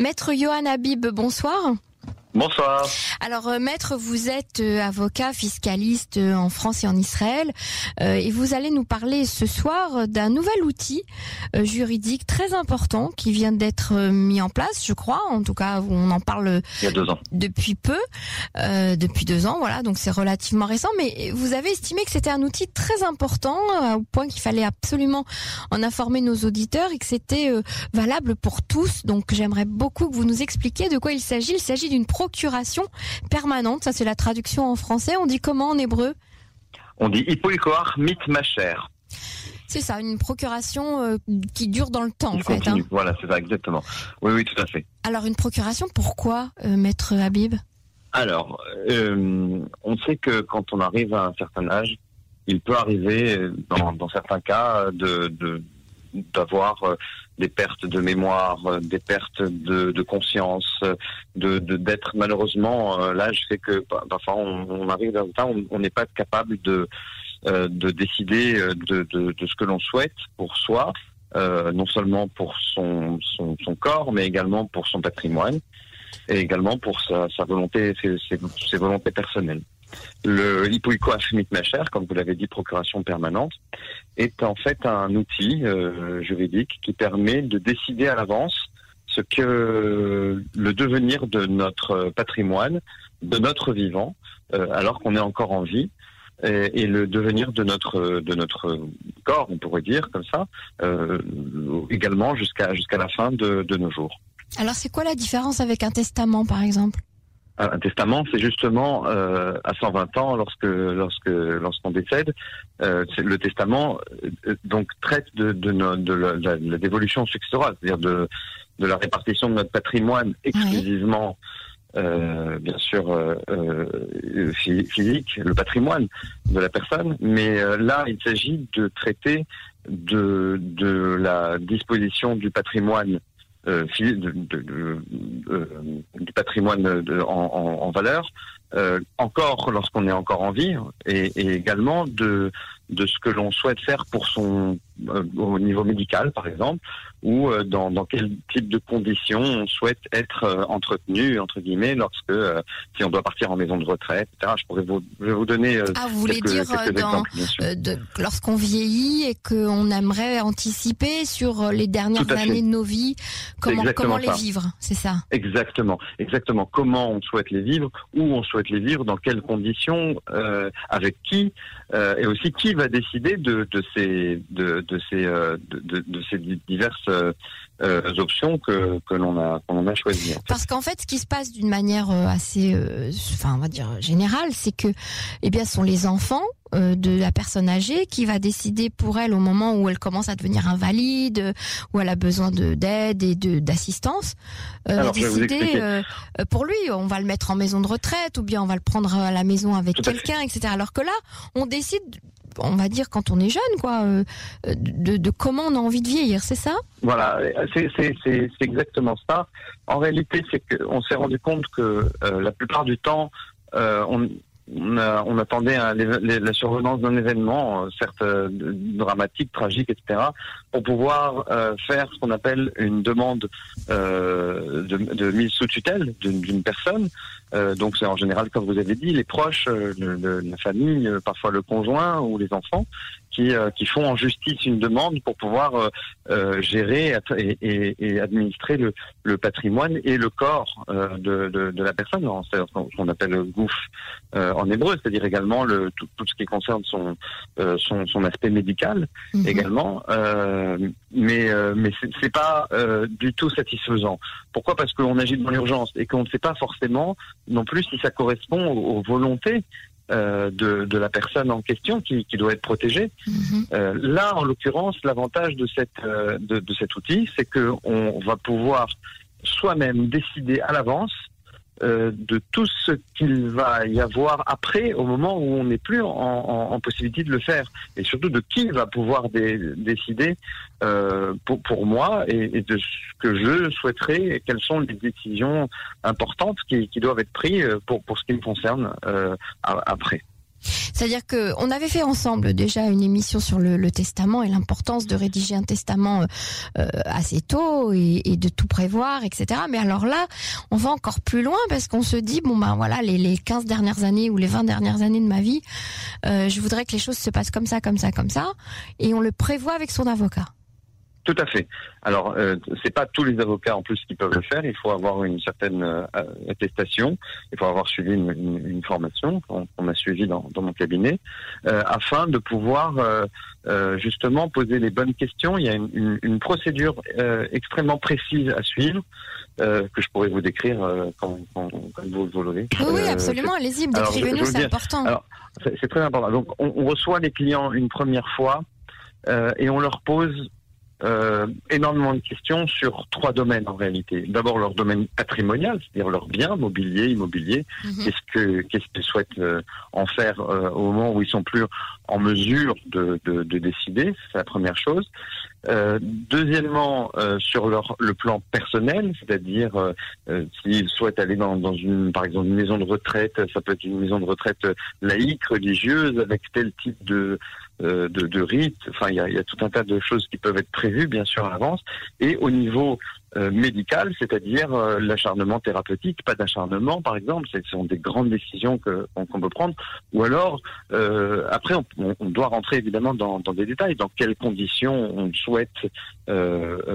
Maître Johan Habib, bonsoir. Bonsoir. Alors, euh, maître, vous êtes euh, avocat fiscaliste euh, en France et en Israël, et vous allez nous parler ce soir d'un nouvel outil juridique très important qui vient d'être mis en place, je crois. En tout cas, on en parle Il y a deux ans. depuis peu, depuis deux ans, voilà. Donc c'est relativement récent, mais vous avez estimé que c'était un outil très important au point qu'il fallait absolument en informer nos auditeurs et que c'était valable pour tous. Donc j'aimerais beaucoup que vous nous expliquiez de quoi il s'agit. Il s'agit d'une procuration permanente. Ça, c'est la traduction en français. On dit comment en hébreu? On dit Hippolycoar mit ma chère. C'est ça, une procuration euh, qui dure dans le temps, en fait. hein. Voilà, c'est ça, exactement. Oui, oui, tout à fait. Alors, une procuration, pourquoi, euh, maître Habib? Alors, euh, on sait que quand on arrive à un certain âge, il peut arriver, dans, dans certains cas, de, de d'avoir euh, des pertes de mémoire, euh, des pertes de, de conscience, de d'être malheureusement euh, l'âge fait que bah, parfois on, on arrive dans un temps où on n'est pas capable de de décider de, de, de ce que l'on souhaite pour soi, euh, non seulement pour son, son, son, corps, mais également pour son patrimoine et également pour sa, sa volonté, ses, ses, ses volontés personnelles. Le ma chère, comme vous l'avez dit, procuration permanente, est en fait un outil euh, juridique qui permet de décider à l'avance ce que le devenir de notre patrimoine, de notre vivant, euh, alors qu'on est encore en vie, et, le devenir de notre de notre corps, on pourrait dire comme ça, euh, également jusqu'à la fin de nos jours. Alors c'est quoi la différence avec un testament, par exemple? Un testament, c'est justement euh, à 120 ans, lorsque lorsque lorsqu'on décède, euh, le testament euh, donc traite de de, de, la, de la dévolution successorale, c'est-à-dire de de la répartition de notre patrimoine exclusivement, oui. euh, bien sûr euh, physique, le patrimoine de la personne, mais là il s'agit de traiter de de la disposition du patrimoine de, de, de, euh, du patrimoine en, valeur, euh, encore lorsqu'on est encore en vie, et, et également de, de ce que l'on souhaite faire pour son euh, au niveau médical, par exemple, ou euh, dans, dans, quel type de conditions on souhaite être entretenu, entre guillemets, lorsque si on doit partir en maison de retraite, etc. Je pourrais vous, je vais vous donner. ah, vous voulez quelques, dire dans, exemples, lorsqu'on vieillit et qu'on aimerait anticiper sur les dernières années de nos vies, comment, comment les vivre, c'est ça? Exactement, exactement. Comment on souhaite les vivre, où on souhaite les vivre, dans quelles conditions, euh, avec qui, euh, et aussi qui va décider de, euh, ces diverses options que, que l'on a a choisies. En fait. Parce qu'en fait, ce qui se passe d'une manière assez, enfin, on va dire générale, c'est que, eh bien, ce sont les enfants de la personne âgée qui va décider pour elle au moment où elle commence à devenir invalide, où elle a besoin de d'aide et d'assistance, euh, décider euh, pour lui, on va le mettre en maison de retraite ou bien on va le prendre à la maison avec quelqu'un, etc. Alors que là, on décide on va dire quand on est jeune, quoi, euh, de, comment on a envie de vieillir, c'est ça? Voilà, c'est exactement ça. En réalité, c'est qu'on s'est rendu compte que euh, la plupart du temps, euh, on, on, a, on, attendait un, les, les, la survenance d'un événement, euh, certes euh, dramatique, tragique, etc., pour pouvoir euh, faire ce qu'on appelle une demande de, mise sous tutelle d'une personne. Donc c'est en général, comme vous avez dit, les proches, le, le, la famille, parfois le conjoint ou les enfants, qui, qui font en justice une demande pour pouvoir gérer et, et, et administrer le, le, patrimoine et le corps de, de, de, la personne, ce qu'on appelle le gouff en hébreu, c'est-à-dire également le, tout, tout, ce qui concerne son, euh, son, son, aspect médical -hmm. également. Euh, mais euh, mais c'est pas du tout satisfaisant. Pourquoi? Parce qu'on agit dans l'urgence et qu'on ne sait pas forcément non plus si ça correspond aux, aux volontés euh, de, de, la personne en question qui, qui doit être protégée. -hmm. euh, là, en l'occurrence, l'avantage de, cette, euh, de, de, cet outil, c'est qu'on va pouvoir soi-même décider à l'avance euh, de tout ce qu'il va y avoir après, au moment où on n'est plus en, en, en, possibilité de le faire, et surtout de qui va pouvoir dé, décider euh, pour, pour, moi et, et, de ce que je souhaiterais, et quelles sont les décisions importantes qui, qui doivent être prises pour, pour ce qui me concerne euh, après. C'est-à-dire que on avait fait ensemble déjà une émission sur le, testament et l'importance de rédiger un testament euh, assez tôt et, de tout prévoir, etc. Mais alors là, on va encore plus loin parce qu'on se dit bon ben voilà les, les 15 dernières années ou les 20 dernières années de ma vie, euh, je voudrais que les choses se passent comme ça, comme ça, comme ça, et on le prévoit avec son avocat. Tout à fait. Alors, euh, c'est pas tous les avocats en plus qui peuvent le faire. Il faut avoir une certaine euh, attestation. Il faut avoir suivi une, une, une formation qu'on a suivi dans, dans, mon cabinet, euh, afin de pouvoir euh, justement poser les bonnes questions. Il y a une, une procédure extrêmement précise à suivre que je pourrais vous décrire quand, quand, quand, vous, vous l'aurez. Oui, oui, absolument. Allez-y, décrivez-nous, c'est important. Alors, c'est très important. Donc, on, on, reçoit les clients une première fois et on leur pose euh, énormément de questions sur trois domaines en réalité. D'abord leur domaine patrimonial, c'est-à-dire leurs biens, mobilier, immobilier. Mhm. Qu'est-ce que qu'est-ce qu'ils souhaitent euh, en faire euh, au moment où ils sont plus en mesure de, de, de décider, c'est la première chose. Euh, deuxièmement, sur leur le plan personnel, c'est-à-dire s'ils souhaitent aller dans, dans une, par exemple, une maison de retraite, ça peut être une maison de retraite laïque, religieuse, avec tel type de euh, de, de rites. Enfin, il y a, y a, tout un tas de choses qui peuvent être prévues, bien sûr, à l'avance. Et au niveau euh, médical, c'est-à-dire euh, l'acharnement thérapeutique, pas d'acharnement, par exemple, ce sont des grandes décisions que qu'on peut prendre. Ou alors, après, on, on, doit rentrer évidemment dans, dans, des détails. Dans quelles conditions on souhaite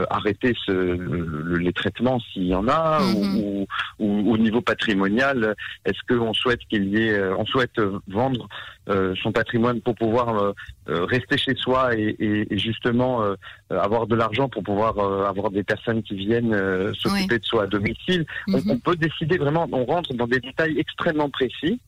arrêter ce, les traitements s'il y en a, mm-hmm. ou, ou, au niveau patrimonial, est-ce qu'on souhaite qu'il y ait, on souhaite vendre euh, son patrimoine pour pouvoir euh, euh, rester chez soi et, et, justement avoir de l'argent pour pouvoir avoir des personnes qui viennent s'occuper de soi à domicile. on, mhm. peut décider vraiment, on rentre dans des détails extrêmement précis.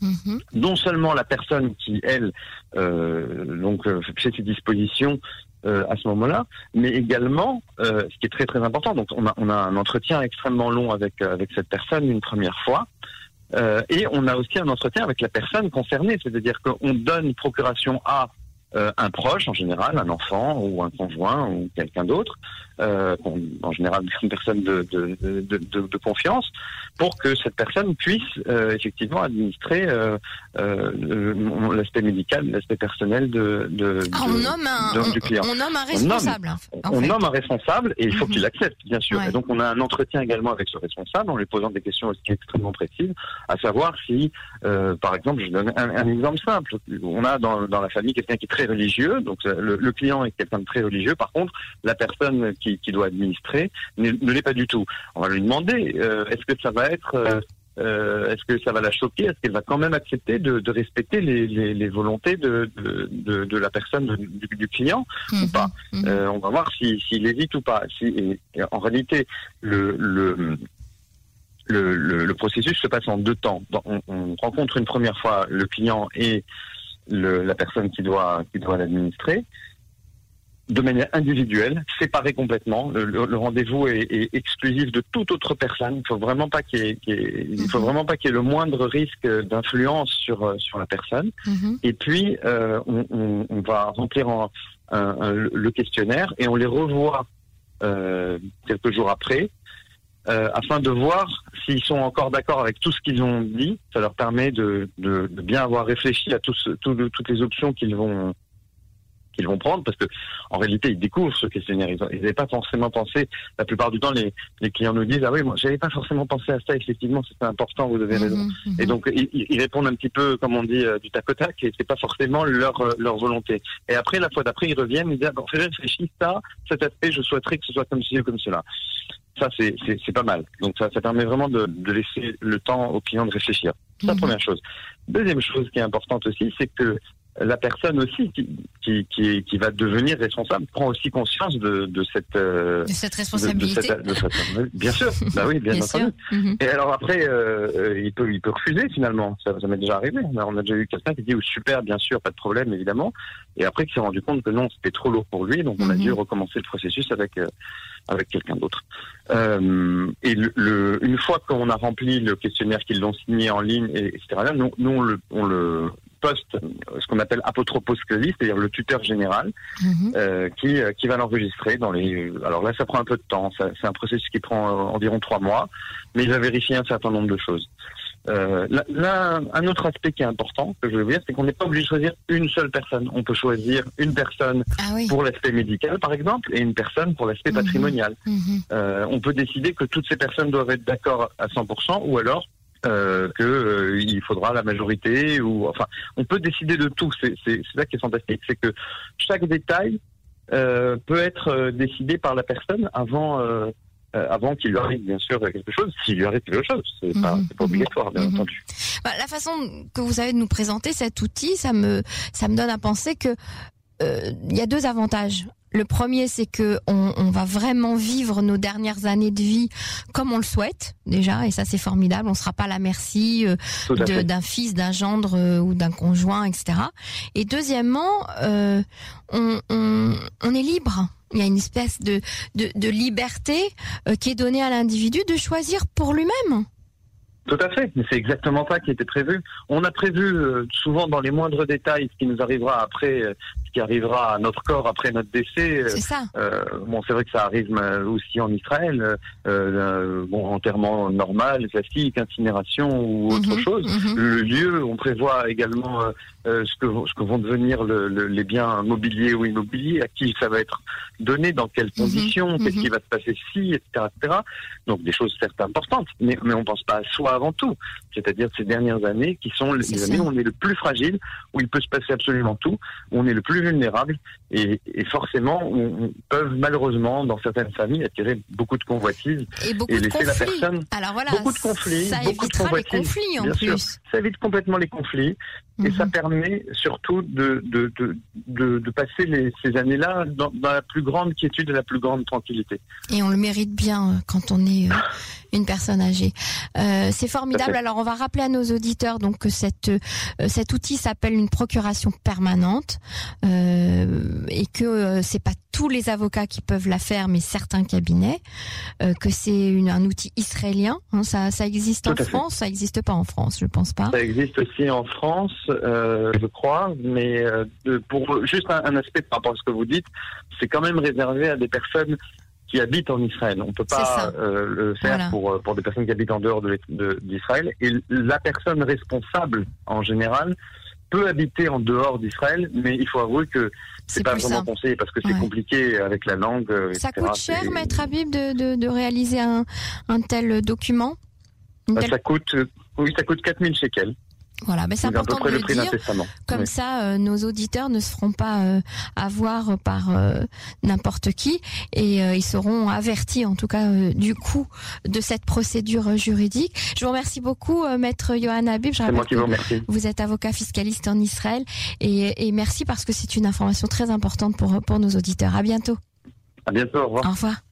Mhm. Non seulement la personne qui, elle, donc fait ses dispositions à ce moment-là, mais également, ce qui est très très important, donc on a, on a un entretien extrêmement long avec avec cette personne une première fois, euh, et on a aussi un entretien avec la personne concernée, c'est-à-dire qu'on donne procuration à euh, un proche en général, un enfant ou un conjoint ou quelqu'un d'autre, euh, en général une personne de, de, de, de, confiance, pour que cette personne puisse euh, effectivement administrer euh, euh, l'aspect médical, l'aspect personnel de, de, ah, on nomme un, du client. On, nomme un responsable. On nomme, un responsable et il faut mhm. qu'il accepte, bien sûr. Et donc on a un entretien également avec ce responsable en lui posant des questions extrêmement précises, à savoir si, par exemple, je donne un, un, exemple simple. On a dans, dans la famille quelqu'un qui est très religieux, donc le, le client est quelqu'un de très religieux. Par contre, la personne qui, doit administrer ne, l'est pas du tout. On va lui demander euh, est-ce que ça va être euh, euh, est-ce que ça va la choquer? Est-ce qu'elle va quand même accepter de, respecter les, volontés de, de, la personne, du, client ou mhm. pas? Mhm. On va voir s'il hésite ou pas. Si, en réalité, le, le le, processus se passe en deux temps. On, rencontre une première fois le client et la personne qui doit qui doit l'administrer de manière individuelle, séparée complètement. Le, rendez-vous est, est, exclusif de toute autre personne. Il faut vraiment pas qu'il y faut mhm. vraiment pas qu'il y ait le moindre risque d'influence sur euh, sur la personne. Mhm. Et puis euh, on, on, on, va remplir en, un, le questionnaire et on les revoit euh, quelques jours après. Euh, afin de voir s'ils sont encore d'accord avec tout ce qu'ils ont dit. Ça leur permet de, bien avoir réfléchi à tous, toutes les options qu'ils vont qu'ils vont prendre parce que en réalité ils découvrent ce questionnaire. Ils n'avaient pas forcément pensé la plupart du temps les, les clients nous disent ah oui moi j'avais pas forcément pensé à ça effectivement c'était important vous avez raison. mhm, mhm. et donc ils, ils, répondent un petit peu comme on dit euh, du tac au tac et c'est pas forcément leur euh, leur volonté. Et après la fois d'après ils reviennent ils disent ah, bon j'ai réfléchi ça cet aspect je souhaiterais que ce soit comme ci ou comme cela. Ça c'est c'est pas mal. Donc ça ça permet vraiment de, de laisser le temps aux clients de réfléchir. C'est la mhm. première chose. Deuxième chose qui est importante aussi c'est que la personne aussi qui, qui, qui, qui, va devenir responsable prend aussi conscience de, de cette, euh, de cette responsabilité. De, cette, bien sûr, bah oui, bien, entendu. Mhm. Et alors après, euh, euh, il peut il peut refuser finalement. Ça, ça m'est déjà arrivé. On a déjà eu quelqu'un qui dit oh, super, bien sûr, pas de problème évidemment. Et après, qui s'est rendu compte que non, c'était trop lourd pour lui, donc on a mhm. dû recommencer le processus avec euh, avec quelqu'un d'autre. Euh, et le, une fois qu'on a rempli le questionnaire qu'ils l'ont signé en ligne, et, etc. Nous, nous on le, on le poste, ce qu'on appelle apotropos c'est-à-dire le tuteur général, mhm. euh, qui, euh, qui va l'enregistrer dans les. Alors là, ça prend un peu de temps. C'est un processus qui prend euh, environ trois mois, mais il va vérifier un certain nombre de choses. Euh, là, un autre aspect qui est important, que je veux dire, c'est qu'on n'est pas obligé de choisir une seule personne. On peut choisir une personne Ah oui. pour l'aspect médical, par exemple, et une personne pour l'aspect Mhm. patrimonial. Mhm. Euh, on peut décider que toutes ces personnes doivent être d'accord à 100%, ou alors euh, que euh, il faudra la majorité, ou enfin, on peut décider de tout. C'est c'est- c'est ça qui est fantastique, c'est que chaque détail euh, peut être euh, décidé par la personne avant. avant qu'il lui arrive bien sûr quelque chose, s'il lui arrive quelque chose, c'est pas, Mhm. c'est pas obligatoire bien Mhm. entendu. Bah, la façon que vous avez de nous présenter cet outil, ça me ça me donne à penser que il y a deux avantages. Le premier, c'est que on, on va vraiment vivre nos dernières années de vie comme on le souhaite déjà, et ça c'est formidable. On sera pas à la merci euh, d'un fils, d'un gendre euh, ou d'un conjoint, etc. Et deuxièmement, euh, on, on, on est libre. Il y a une espèce de, de, de liberté qui est donnée à l'individu de choisir pour lui-même. Tout à fait, mais c'est exactement ça qui était prévu. On a prévu euh, souvent dans les moindres détails ce qui nous arrivera après, euh, qui arrivera à notre corps après notre décès. Euh, C'est ça. euh, bon, c'est vrai que ça arrive euh, aussi en Israël. Euh, bon, enterrement normal, classique, incinération ou autre Mhm, chose. mhm. Le lieu, on prévoit également euh, ce, que, vont- ce que vont devenir le- le- les biens mobiliers ou immobiliers, à qui ça va être donné, dans quelles Mhm, conditions, qu'est-ce qui va se passer si, etc., etc. Donc des choses certes importantes, mais, mais on pense pas à soi avant tout. C'est-à-dire ces dernières années qui sont les années où on est le plus fragile, où il peut se passer absolument tout, où on est le plus vulnérable, et, et forcément, on, on peuvent malheureusement, dans certaines familles, attirer beaucoup de convoitises Et beaucoup et de laisser la personne Alors voilà, beaucoup de conflits, ça beaucoup de les convoitises, conflits en bien sûr. plus. ça évite complètement les conflits et Mhm. ça permet surtout de, de, de, de, de passer les, ces années-là dans, dans la plus grande quiétude et la plus grande tranquillité. Et on le mérite bien euh, quand on est euh, une personne âgée. Euh, c'est formidable. Alors on va rappeler à nos auditeurs donc que cette, euh, cet outil s'appelle une procuration permanente et que c'est pas tous les avocats qui peuvent la faire, mais certains cabinets. euh, que c'est un outil israélien. hein, ça, ça existe Tout en fait. France, ça existe pas en France, je pense pas. Ça existe aussi en France, euh, je crois, mais euh, pour juste un, un aspect par rapport à ce que vous dites, c'est quand même réservé à des personnes qui habitent en Israël. On peut C'est ça. pas le faire Voilà. pour, pour des personnes qui habitent en dehors de l'Est- de- d'Israël. Et la personne responsable, en général, peut habiter en dehors d'Israël, mais il faut avouer que c'est pas vraiment simple. conseillé parce que c'est Ouais. compliqué avec la langue. euh, Ça etc. coûte cher, maître Habib, de, de, de réaliser un, un tel document? Bah, telle- Ça coûte, oui, ça coûte 4000 shekels. Voilà, mais c'est C'est important de le dire. Comme Oui. ça, euh, nos auditeurs ne se feront pas euh, avoir par euh, n'importe qui et euh, ils seront avertis, en tout cas, du coût de cette procédure juridique. Je vous remercie beaucoup, maître Johan Habib. Je C'est moi qui vous remercie. vous êtes avocat fiscaliste en Israël et, et merci parce que c'est une information très importante pour, pour nos auditeurs. À bientôt. À bientôt, au revoir. Au revoir.